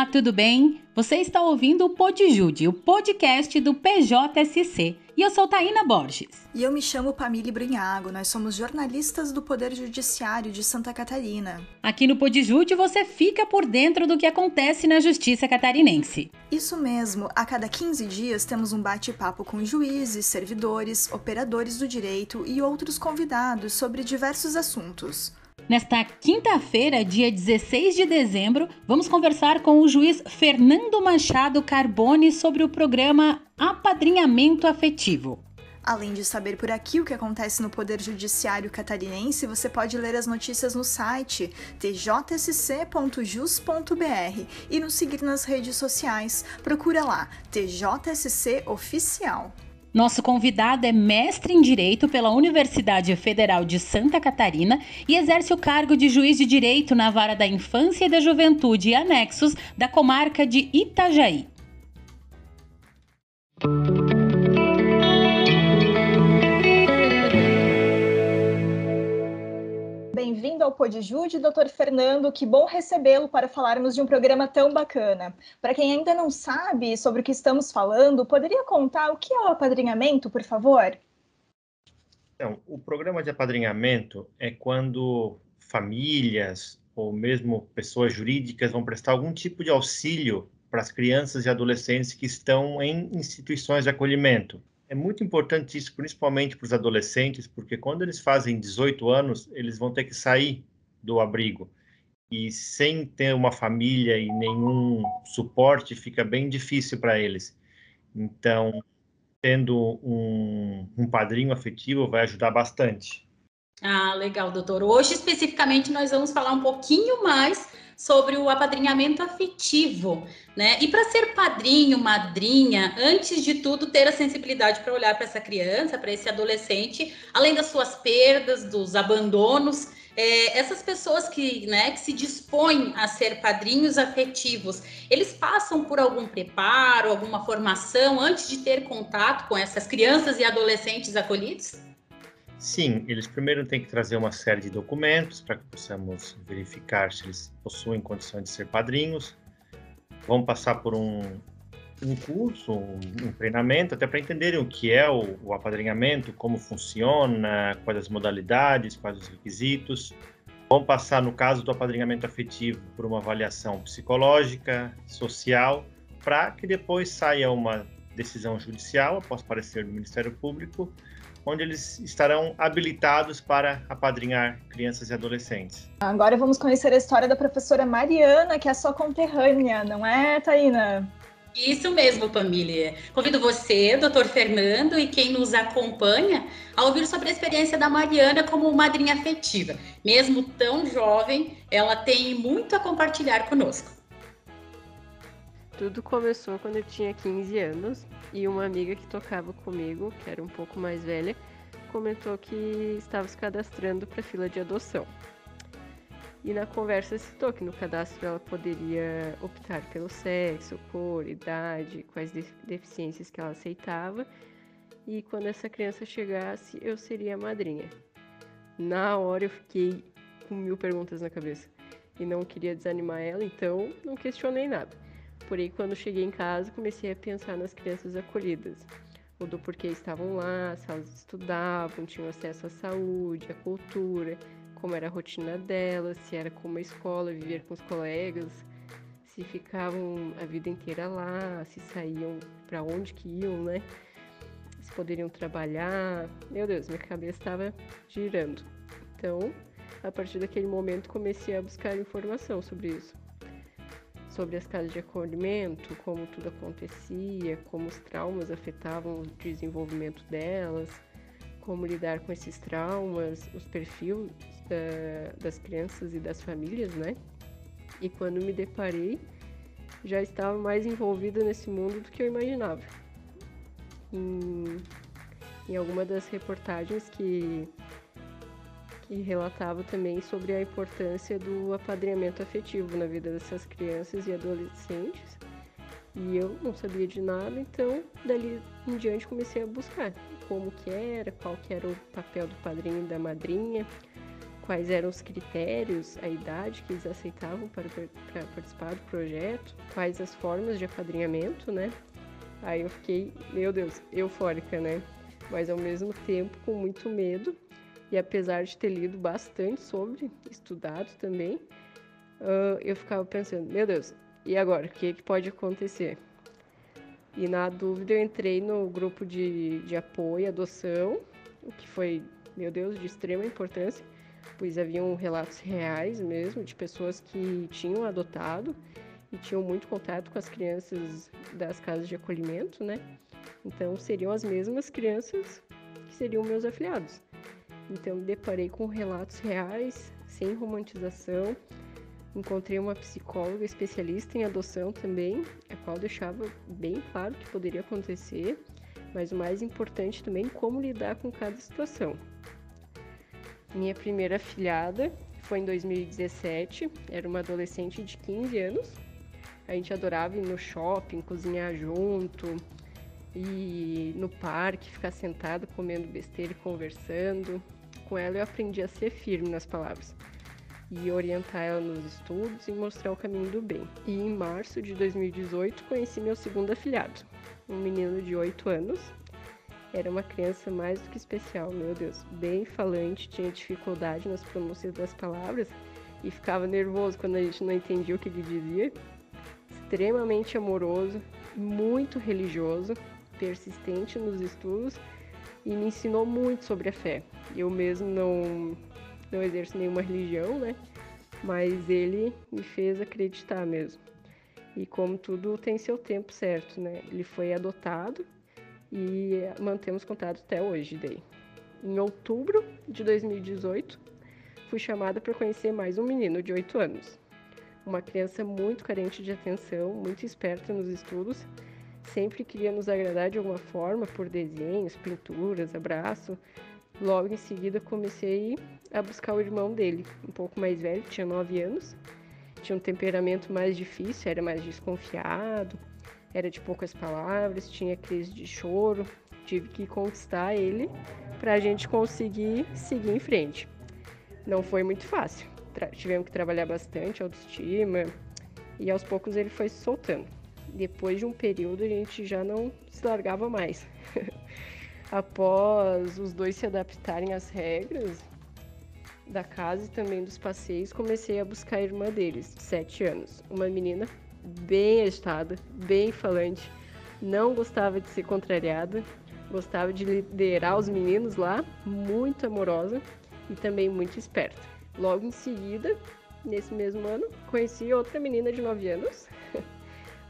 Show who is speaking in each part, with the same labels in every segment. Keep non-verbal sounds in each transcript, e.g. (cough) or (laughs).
Speaker 1: Olá, tudo bem? Você está ouvindo o Podjude, o podcast do PJSC. E eu sou Taína Borges.
Speaker 2: E eu me chamo Pamile Brunhago, nós somos jornalistas do Poder Judiciário de Santa Catarina.
Speaker 1: Aqui no Podjude você fica por dentro do que acontece na Justiça Catarinense.
Speaker 2: Isso mesmo, a cada 15 dias temos um bate-papo com juízes, servidores, operadores do direito e outros convidados sobre diversos assuntos.
Speaker 1: Nesta quinta-feira, dia 16 de dezembro, vamos conversar com o juiz Fernando Machado Carbone sobre o programa Apadrinhamento Afetivo.
Speaker 2: Além de saber por aqui o que acontece no Poder Judiciário Catarinense, você pode ler as notícias no site tjsc.jus.br e nos seguir nas redes sociais. Procura lá, TJSC Oficial.
Speaker 1: Nosso convidado é mestre em Direito pela Universidade Federal de Santa Catarina e exerce o cargo de juiz de direito na Vara da Infância e da Juventude e Anexos da comarca de Itajaí.
Speaker 2: Bem-vindo ao Podjude, doutor Fernando. Que bom recebê-lo para falarmos de um programa tão bacana. Para quem ainda não sabe sobre o que estamos falando, poderia contar o que é o apadrinhamento, por favor?
Speaker 3: Então, o programa de apadrinhamento é quando famílias ou mesmo pessoas jurídicas vão prestar algum tipo de auxílio para as crianças e adolescentes que estão em instituições de acolhimento. É muito importante isso, principalmente para os adolescentes, porque quando eles fazem 18 anos, eles vão ter que sair do abrigo. E sem ter uma família e nenhum suporte, fica bem difícil para eles. Então, tendo um, um padrinho afetivo vai ajudar bastante.
Speaker 1: Ah, legal, doutor. Hoje, especificamente, nós vamos falar um pouquinho mais sobre o apadrinhamento afetivo, né? E para ser padrinho, madrinha, antes de tudo, ter a sensibilidade para olhar para essa criança, para esse adolescente, além das suas perdas, dos abandonos, é, essas pessoas que, né, que se dispõem a ser padrinhos afetivos, eles passam por algum preparo, alguma formação antes de ter contato com essas crianças e adolescentes acolhidos?
Speaker 3: Sim, eles primeiro têm que trazer uma série de documentos para que possamos verificar se eles possuem condições de ser padrinhos. Vão passar por um, um curso, um, um treinamento, até para entenderem o que é o, o, apadrinhamento, como funciona, quais as modalidades, quais os requisitos. Vão passar, no caso do apadrinhamento afetivo, por uma avaliação psicológica, social, para que depois saia uma decisão judicial, após parecer do Ministério Público, onde eles estarão habilitados para apadrinhar crianças e adolescentes.
Speaker 2: Agora vamos conhecer a história da professora Mariana, que é sua conterrânea, não é, Taina?
Speaker 1: Isso mesmo, família. Convido você, doutor Fernando, e quem nos acompanha a ouvir sobre a experiência da Mariana como madrinha afetiva. Mesmo tão jovem, ela tem muito a compartilhar conosco.
Speaker 4: Tudo começou quando eu tinha 15 anos e uma amiga que tocava comigo, que era um pouco mais velha, comentou que estava se cadastrando para fila de adoção. E na conversa citou que no cadastro ela poderia optar pelo sexo, cor, idade, quais deficiências que ela aceitava. E quando essa criança chegasse, eu seria a madrinha. Na hora eu fiquei com mil perguntas na cabeça e não queria desanimar ela, então não questionei nada. Porém, quando cheguei em casa, comecei a pensar nas crianças acolhidas. O do porquê estavam lá, se elas estudavam, tinham acesso à saúde, à cultura, como era a rotina delas, se era como a escola, viver com os colegas, se ficavam a vida inteira lá, se saíam para onde que iam, né? Se poderiam trabalhar. Meu Deus, minha cabeça estava girando. Então, a partir daquele momento, comecei a buscar informação sobre isso sobre as casas de acolhimento, como tudo acontecia, como os traumas afetavam o desenvolvimento delas, como lidar com esses traumas, os perfis da, das crianças e das famílias, né? E quando me deparei, já estava mais envolvida nesse mundo do que eu imaginava. Em, em alguma das reportagens que que relatava também sobre a importância do apadrinhamento afetivo na vida dessas crianças e adolescentes. E eu não sabia de nada, então dali em diante comecei a buscar como que era, qual que era o papel do padrinho e da madrinha, quais eram os critérios, a idade que eles aceitavam para, para participar do projeto, quais as formas de apadrinhamento, né? Aí eu fiquei, meu Deus, eufórica, né? Mas ao mesmo tempo com muito medo. E apesar de ter lido bastante sobre, estudado também, uh, eu ficava pensando, meu Deus, e agora? O que, que pode acontecer? E na dúvida eu entrei no grupo de, de apoio, adoção, o que foi, meu Deus, de extrema importância, pois haviam relatos reais mesmo de pessoas que tinham adotado e tinham muito contato com as crianças das casas de acolhimento, né? Então seriam as mesmas crianças que seriam meus afiliados. Então me deparei com relatos reais, sem romantização. Encontrei uma psicóloga especialista em adoção também, a qual deixava bem claro que poderia acontecer, mas o mais importante também como lidar com cada situação. Minha primeira afilhada foi em 2017, era uma adolescente de 15 anos, a gente adorava ir no shopping, cozinhar junto, e no parque, ficar sentado comendo besteira e conversando. Com ela eu aprendi a ser firme nas palavras e orientar ela nos estudos e mostrar o caminho do bem. E em março de 2018 conheci meu segundo afilhado, um menino de 8 anos. Era uma criança mais do que especial, meu Deus, bem falante, tinha dificuldade nas pronúncias das palavras e ficava nervoso quando a gente não entendia o que ele dizia extremamente amoroso, muito religioso, persistente nos estudos e me ensinou muito sobre a fé. Eu mesmo não, não exerço nenhuma religião, né? Mas ele me fez acreditar mesmo. E como tudo tem seu tempo certo, né? Ele foi adotado e mantemos contato até hoje daí. Em outubro de 2018, fui chamada para conhecer mais um menino de 8 anos uma criança muito carente de atenção, muito esperta nos estudos, sempre queria nos agradar de alguma forma por desenhos, pinturas, abraço. Logo em seguida comecei a buscar o irmão dele, um pouco mais velho, tinha 9 anos, tinha um temperamento mais difícil, era mais desconfiado, era de poucas palavras, tinha crise de choro. Tive que conquistar ele para a gente conseguir seguir em frente. Não foi muito fácil tivemos que trabalhar bastante autoestima e aos poucos ele foi se soltando. Depois de um período a gente já não se largava mais. (laughs) Após os dois se adaptarem às regras da casa e também dos passeios, comecei a buscar a irmã deles, de 7 anos, uma menina bem agitada, bem falante, não gostava de ser contrariada, gostava de liderar os meninos lá, muito amorosa e também muito esperta. Logo em seguida, nesse mesmo ano, conheci outra menina de 9 anos. (laughs)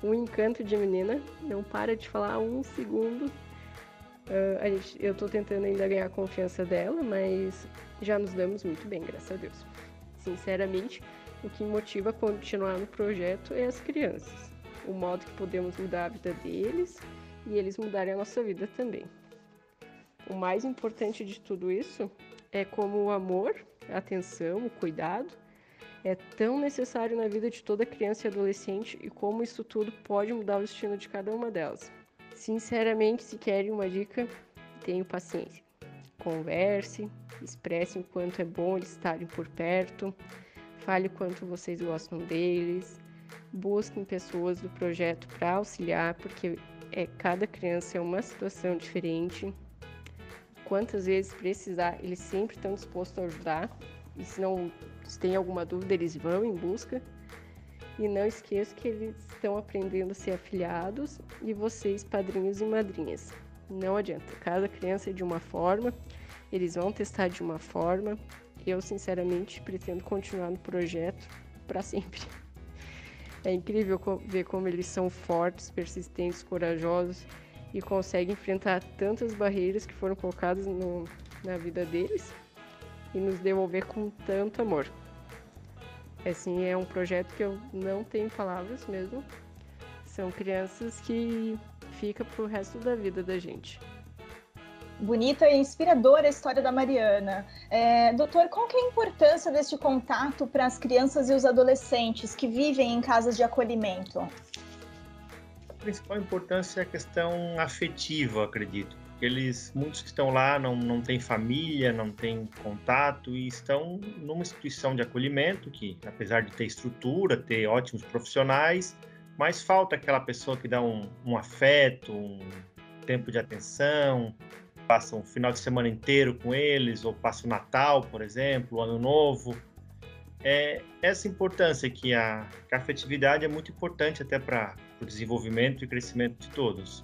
Speaker 4: um encanto de menina, não para de falar um segundo. Uh, gente, eu tô tentando ainda ganhar a confiança dela, mas já nos damos muito bem, graças a Deus. Sinceramente, o que me motiva a continuar no projeto é as crianças. O modo que podemos mudar a vida deles e eles mudarem a nossa vida também. O mais importante de tudo isso é como o amor a atenção, o cuidado é tão necessário na vida de toda criança e adolescente e como isso tudo pode mudar o destino de cada uma delas. Sinceramente, se querem uma dica, tenham paciência. Converse, expresse o quanto é bom eles estarem por perto, fale o quanto vocês gostam deles, busquem pessoas do projeto para auxiliar, porque é, cada criança é uma situação diferente quantas vezes precisar, eles sempre estão dispostos a ajudar. E se não se tem alguma dúvida, eles vão em busca. E não esqueça que eles estão aprendendo a ser afiliados e vocês, padrinhos e madrinhas. Não adianta, cada criança é de uma forma, eles vão testar de uma forma. Eu, sinceramente, pretendo continuar no projeto para sempre. (laughs) É incrível ver como eles são fortes, persistentes, corajosos e consegue enfrentar tantas barreiras que foram colocadas no, na vida deles e nos devolver com tanto amor. Assim, é um projeto que eu não tenho palavras mesmo. São crianças que fica pro resto da vida da gente.
Speaker 2: Bonita e inspiradora a história da Mariana. É, doutor, qual que é a importância deste contato para as crianças e os adolescentes que vivem em casas de acolhimento?
Speaker 3: principal importância é a questão afetiva, acredito. Eles, muitos que estão lá não, não têm família, não têm contato e estão numa instituição de acolhimento que, apesar de ter estrutura, ter ótimos profissionais, mas falta aquela pessoa que dá um, um afeto, um tempo de atenção, passa um final de semana inteiro com eles, ou passa o Natal, por exemplo, o Ano Novo. É essa importância que a, que a afetividade é muito importante até para o desenvolvimento e crescimento de todos.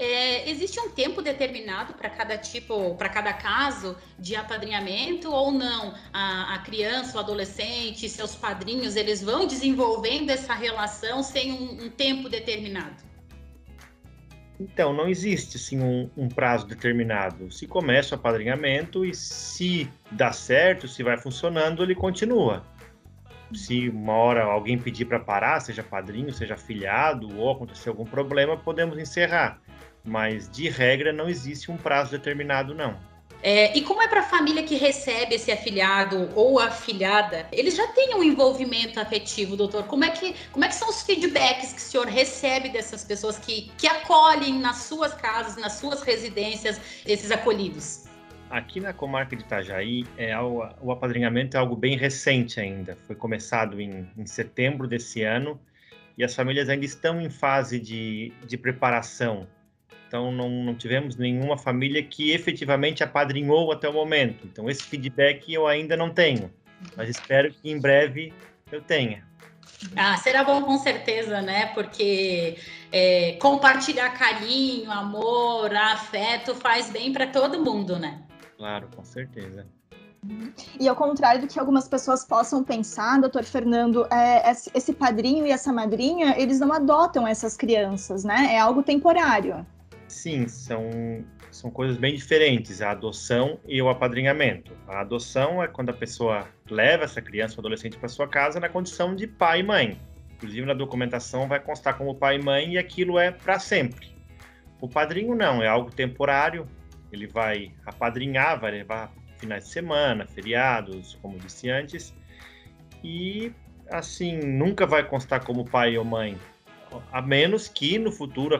Speaker 1: É, existe um tempo determinado para cada tipo, para cada caso de apadrinhamento ou não? A, a, criança, o adolescente, seus padrinhos, eles vão desenvolvendo essa relação sem um, um tempo determinado?
Speaker 3: Então, não existe assim, um, um, prazo determinado. Se começa o apadrinhamento e se dá certo, se vai funcionando, ele continua. Se uma hora alguém pedir para parar, seja padrinho, seja afiliado, ou acontecer algum problema, podemos encerrar mas de regra não existe um prazo determinado, não.
Speaker 1: É, e como é para a família que recebe esse afiliado ou afiliada? Eles já têm um envolvimento afetivo, doutor? Como é que, como é que são os feedbacks que o senhor recebe dessas pessoas que, que acolhem nas suas casas, nas suas residências, esses acolhidos?
Speaker 3: Aqui na comarca de Itajaí, é, o, o apadrinhamento é algo bem recente ainda. Foi começado em, em setembro desse ano e as famílias ainda estão em fase de, de preparação então, não, não, tivemos nenhuma família que efetivamente apadrinhou até o momento. Então, esse feedback eu ainda não tenho, mas espero que em breve eu tenha.
Speaker 1: Ah, será bom com certeza, né? Porque é, compartilhar carinho, amor, afeto faz bem para todo mundo, né?
Speaker 3: Claro, com certeza.
Speaker 2: E ao contrário do que algumas pessoas possam pensar, doutor Fernando, é, esse padrinho e essa madrinha, eles não adotam essas crianças, né? É algo temporário.
Speaker 3: Sim, são, são coisas bem diferentes, a adoção e o apadrinhamento. A adoção é quando a pessoa leva essa criança ou adolescente para sua casa na condição de pai e mãe. Inclusive na documentação vai constar como pai e mãe e aquilo é para sempre. O padrinho não, é algo temporário. Ele vai apadrinhar, vai levar finais de semana, feriados, como disse antes, e assim nunca vai constar como pai ou mãe, a menos que no futuro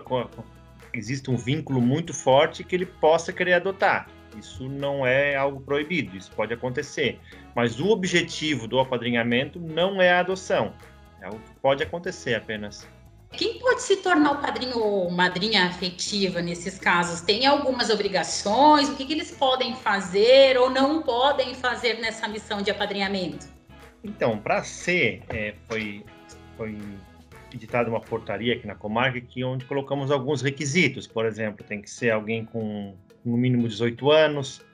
Speaker 3: existe um vínculo muito forte que ele possa querer adotar. Isso não é algo proibido, isso pode acontecer. Mas o objetivo do apadrinhamento não é a adoção. É algo que pode acontecer apenas.
Speaker 1: Quem pode se tornar o padrinho ou madrinha afetiva nesses casos? Tem algumas obrigações? O que, que eles podem fazer ou não podem fazer nessa missão de apadrinhamento?
Speaker 3: Então, para ser, é, foi, foi editada uma portaria aqui na comarca que onde colocamos alguns requisitos. Por exemplo, tem que ser alguém com no mínimo 18 anos,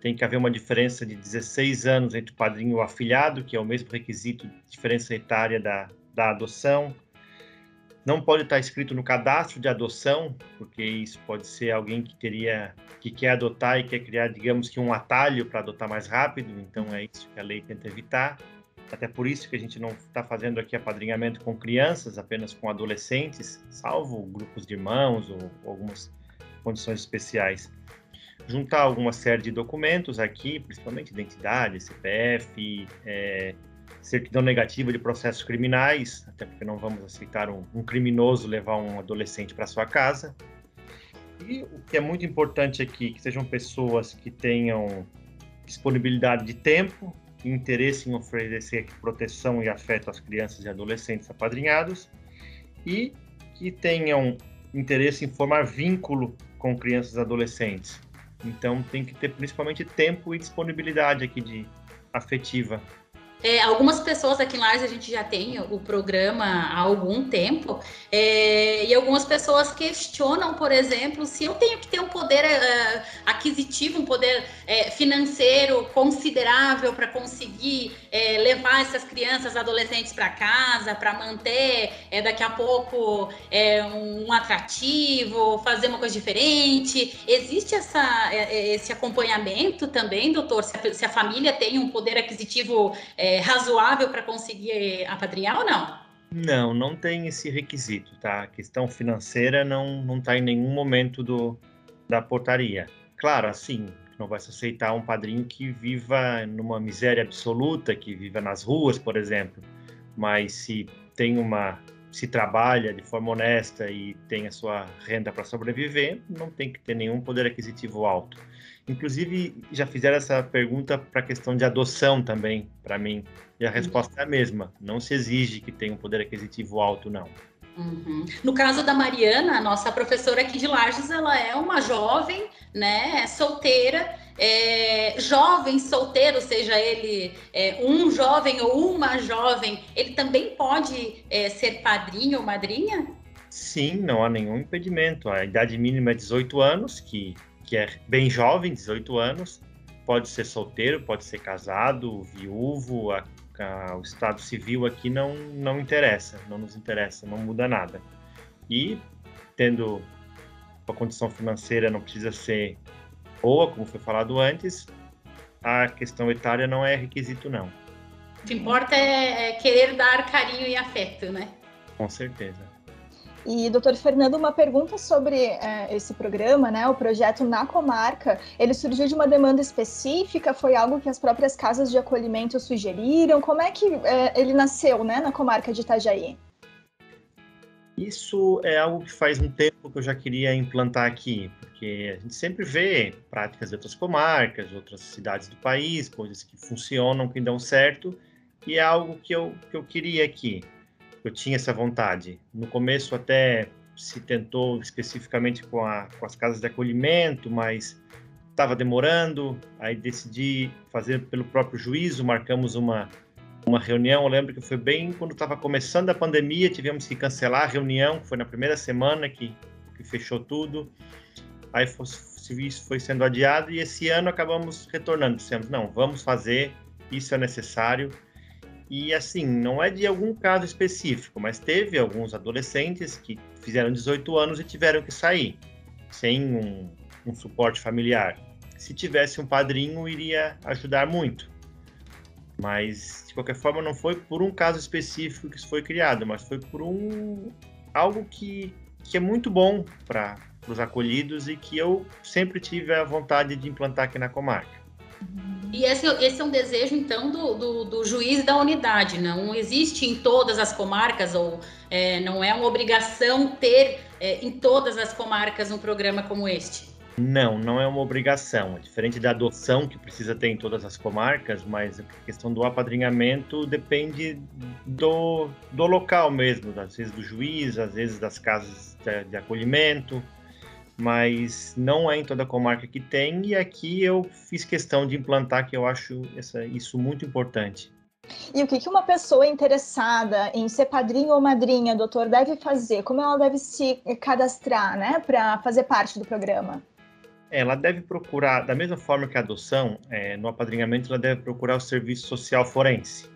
Speaker 3: tem que haver uma diferença de 16 anos entre o padrinho e o afilhado, que é o mesmo requisito, diferença etária da, da adoção. Não pode estar escrito no cadastro de adoção, porque isso pode ser alguém que teria que quer adotar e quer criar, digamos que um atalho para adotar mais rápido, então é isso que a lei tenta evitar. Até por isso que a gente não está fazendo aqui apadrinhamento com crianças, apenas com adolescentes, salvo grupos de irmãos ou, ou algumas condições especiais. Juntar alguma série de documentos aqui, principalmente identidade, CPF, é, certidão negativa de processos criminais, até porque não vamos aceitar um, um criminoso levar um adolescente para sua casa. E o que é muito importante aqui, que sejam pessoas que tenham disponibilidade de tempo, interesse em oferecer proteção e afeto às crianças e adolescentes apadrinhados e que tenham interesse em formar vínculo com crianças e adolescentes. Então tem que ter principalmente tempo e disponibilidade aqui de afetiva
Speaker 1: é, algumas pessoas aqui em Lares a gente já tem o programa há algum tempo, é, e algumas pessoas questionam, por exemplo, se eu tenho que ter um poder é, aquisitivo, um poder é, financeiro considerável para conseguir é, levar essas crianças, adolescentes para casa, para manter daqui a pouco um atrativo, fazer uma coisa diferente. Existe essa, esse acompanhamento também, doutor? Se a, se a família tem um poder aquisitivo é, razoável para conseguir apadrinhar ou não?
Speaker 3: Não, não tem esse requisito, tá? A questão financeira não está em nenhum momento do, da portaria. Claro, assim, não vai se aceitar um padrinho que viva numa miséria absoluta, que viva nas ruas, por exemplo. Mas se tem uma, se trabalha de forma honesta e tem a sua renda para sobreviver, não tem que ter nenhum poder aquisitivo alto. Inclusive, já fizeram essa pergunta para a questão de adoção também, para mim, e a resposta é a mesma: não se exige que tenha um poder aquisitivo alto, não.
Speaker 1: Uhum. No caso da Mariana, a nossa professora aqui de Lages, ela é uma jovem, né, solteira, é, jovem solteiro, seja ele é, um jovem ou uma jovem, ele também pode é, ser padrinho ou madrinha?
Speaker 3: Sim, não há nenhum impedimento. A idade mínima é 18 anos, que, que é bem jovem, 18 anos. Pode ser solteiro, pode ser casado, viúvo, a, a, o estado civil aqui não, não interessa, não nos interessa, não muda nada. E tendo a condição financeira não precisa ser boa, como foi falado antes, a questão etária não é requisito, não.
Speaker 1: O que importa é, é querer dar carinho e afeto, né?
Speaker 3: Com certeza.
Speaker 2: E, doutor Fernando, uma pergunta sobre é, esse programa, né, o projeto na comarca, ele surgiu de uma demanda específica? Foi algo que as próprias casas de acolhimento sugeriram? Como é que é, ele nasceu, né, na comarca de Itajaí?
Speaker 3: Isso é algo que faz um tempo que eu já queria implantar aqui, porque a gente sempre vê práticas de outras comarcas, outras cidades do país, coisas que funcionam, que dão certo, e é algo que eu, que eu queria aqui. Eu tinha essa vontade. No começo até se tentou especificamente com, a, com as casas de acolhimento, mas estava demorando, aí decidi fazer pelo próprio juízo, marcamos uma uma reunião, eu lembro que foi bem quando estava começando a pandemia, tivemos que cancelar a reunião, foi na primeira semana que, que fechou tudo. Aí serviço foi sendo adiado e esse ano acabamos retornando. Dissemos, não, vamos fazer, isso é necessário. E assim, não é de algum caso específico, mas teve alguns adolescentes que fizeram 18 anos e tiveram que sair, sem um, um suporte familiar. Se tivesse um padrinho, iria ajudar muito. Mas, de qualquer forma, não foi por um caso específico que isso foi criado, mas foi por um algo que, que é muito bom para os acolhidos e que eu sempre tive a vontade de implantar aqui na comarca.
Speaker 1: E esse, esse é um desejo, então, do, do, do, juiz da unidade, não existe em todas as comarcas, ou é, não é uma obrigação ter é, em todas as comarcas um programa como este?
Speaker 3: Não, não é uma obrigação. É diferente da adoção, que precisa ter em todas as comarcas, mas a questão do apadrinhamento depende do, do local mesmo, às vezes do juiz, às vezes das casas de, de acolhimento, mas não é em toda comarca que tem, e aqui eu fiz questão de implantar, que eu acho essa, isso muito importante.
Speaker 2: E o que, que uma pessoa interessada em ser padrinho ou madrinha, doutor, deve fazer? Como ela deve se cadastrar, né, para fazer parte do programa?
Speaker 3: ela deve procurar, da mesma forma que a adoção, é, no apadrinhamento, ela deve procurar o serviço social forense,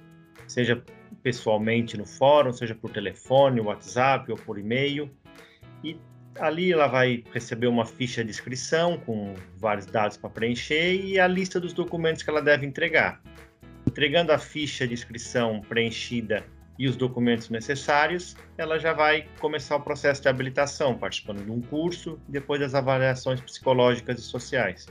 Speaker 3: seja pessoalmente no fórum, seja por telefone, WhatsApp ou por e-mail. E ali ela vai receber uma ficha de inscrição com vários dados para preencher e a lista dos documentos que ela deve entregar. Entregando a ficha de inscrição preenchida e os documentos necessários, ela já vai começar o processo de habilitação, participando de um curso, depois das avaliações psicológicas e sociais.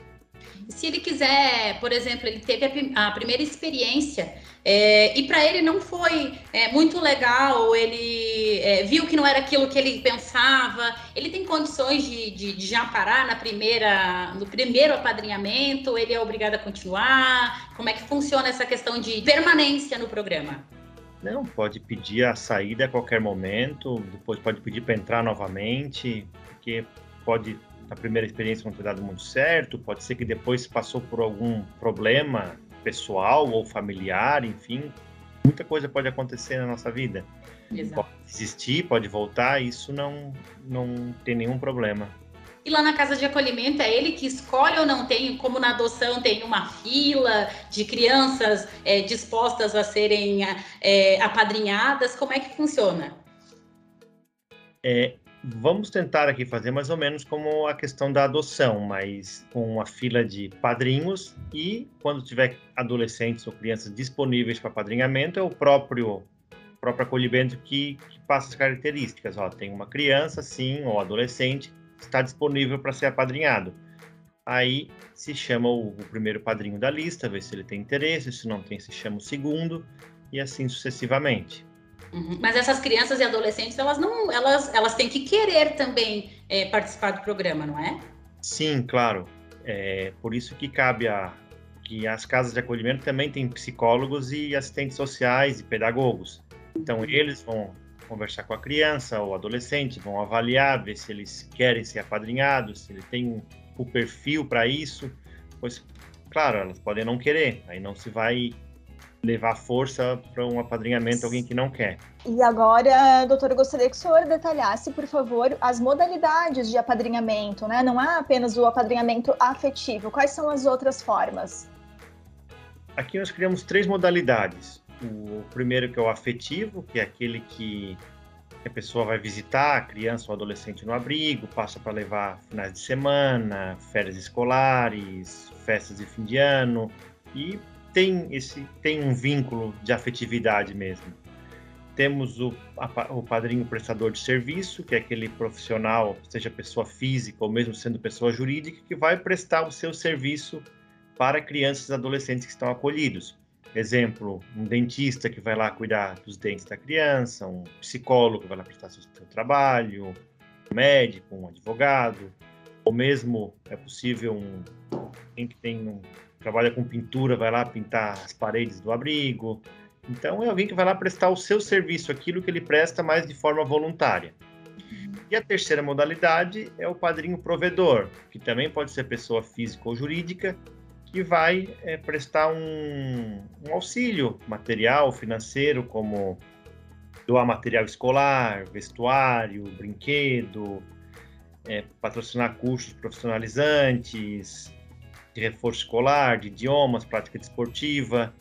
Speaker 1: Se ele quiser, por exemplo, ele teve a, a primeira experiência é, e para ele não foi é, muito legal, ele é, viu que não era aquilo que ele pensava, ele tem condições de, de, de, já parar na primeira, no primeiro apadrinhamento, ele é obrigado a continuar? Como é que funciona essa questão de permanência no programa?
Speaker 3: Não, pode pedir a saída a qualquer momento, depois pode pedir para entrar novamente, porque pode, na primeira experiência, não ter dado muito certo, pode ser que depois passou por algum problema pessoal ou familiar, enfim, muita coisa pode acontecer na nossa vida. Exato. Pode desistir, pode voltar, isso não, não tem nenhum problema.
Speaker 1: E lá na casa de acolhimento é ele que escolhe ou não tem, como na adoção tem uma fila de crianças é, dispostas a serem é, apadrinhadas? Como é que funciona?
Speaker 3: É, vamos tentar aqui fazer mais ou menos como a questão da adoção, mas com uma fila de padrinhos e quando tiver adolescentes ou crianças disponíveis para padrinhamento, é o próprio próprio acolhimento que, que passa as características. Ó, tem uma criança, sim, ou adolescente está disponível para ser apadrinhado. Aí se chama o, o, primeiro padrinho da lista, vê se ele tem interesse, se não tem, se chama o segundo, e assim sucessivamente.
Speaker 1: Uhum. Mas essas crianças e adolescentes, elas não, elas, elas têm que querer também é, participar do programa, não é?
Speaker 3: Sim, claro. É por isso que cabe a que as casas de acolhimento também têm psicólogos e assistentes sociais e pedagogos. Então uhum. eles vão conversar com a criança ou adolescente, vão avaliar, ver se eles querem ser apadrinhados, se ele tem o perfil para isso. Pois, claro, elas podem não querer, aí não se vai levar força para um apadrinhamento alguém que não quer.
Speaker 2: E agora, doutor, eu gostaria que o senhor detalhasse, por favor, as modalidades de apadrinhamento, né? Não há apenas o apadrinhamento afetivo. Quais são as outras formas?
Speaker 3: Aqui nós criamos três modalidades. O primeiro que é o afetivo, que é aquele que a pessoa vai visitar a criança ou adolescente no abrigo, passa para levar finais de semana, férias escolares, festas de fim de ano e tem esse tem um vínculo de afetividade mesmo. Temos o, a, o padrinho prestador de serviço, que é aquele profissional, seja pessoa física ou mesmo sendo pessoa jurídica, que vai prestar o seu serviço para crianças e adolescentes que estão acolhidos. Exemplo, um dentista que vai lá cuidar dos dentes da criança, um psicólogo que vai lá prestar seu, seu trabalho, um médico, um advogado, ou mesmo é possível um quem que tem um trabalha com pintura, vai lá pintar as paredes do abrigo. Então, é alguém que vai lá prestar o seu serviço, aquilo que ele presta, mas de forma voluntária. E a terceira modalidade é o padrinho provedor, que também pode ser pessoa física ou jurídica, que vai é, prestar um, um, auxílio material, financeiro, como doar material escolar, vestuário, brinquedo, é, patrocinar cursos profissionalizantes, de reforço escolar, de idiomas, prática desportiva.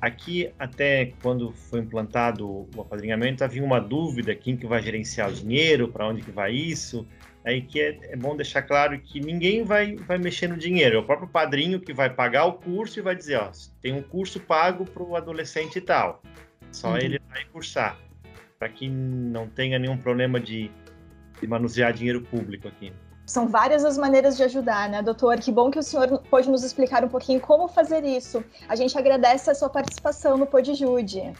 Speaker 3: Aqui, até quando foi implantado o apadrinhamento, havia uma dúvida quem que vai gerenciar o dinheiro, para onde que vai isso. Aí que é, é, bom deixar claro que ninguém vai, vai mexer no dinheiro, é o próprio padrinho que vai pagar o curso e vai dizer, ó, tem um curso pago para o adolescente e tal. Só uhum. ele vai cursar, para que não tenha nenhum problema de, de manusear dinheiro público aqui.
Speaker 2: São várias as maneiras de ajudar, né, doutor? Que bom que o senhor pôde nos explicar um pouquinho como fazer isso. A gente agradece a sua participação no Podjude.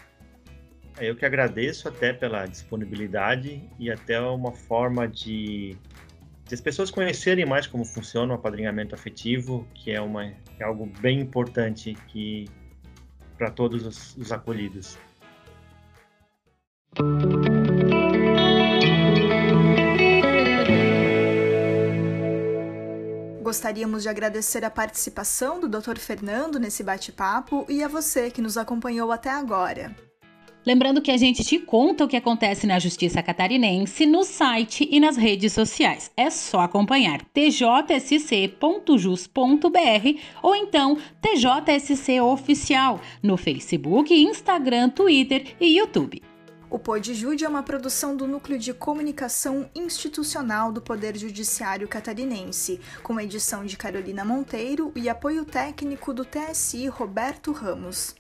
Speaker 3: É, eu que agradeço até pela disponibilidade e até uma forma de, de as pessoas conhecerem mais como funciona o apadrinhamento afetivo, que é, uma, é algo bem importante que para todos os, os acolhidos.
Speaker 2: Gostaríamos de agradecer a participação do Dr. Fernando nesse bate-papo e a você que nos acompanhou até agora.
Speaker 1: Lembrando que a gente te conta o que acontece na Justiça Catarinense no site e nas redes sociais. É só acompanhar tjsc.jus.br ou então TJSC Oficial no Facebook, Instagram, Twitter e YouTube.
Speaker 2: O Podjude é uma produção do Núcleo de Comunicação Institucional do Poder Judiciário Catarinense, com edição de Carolina Monteiro e apoio técnico do TSI Roberto Ramos.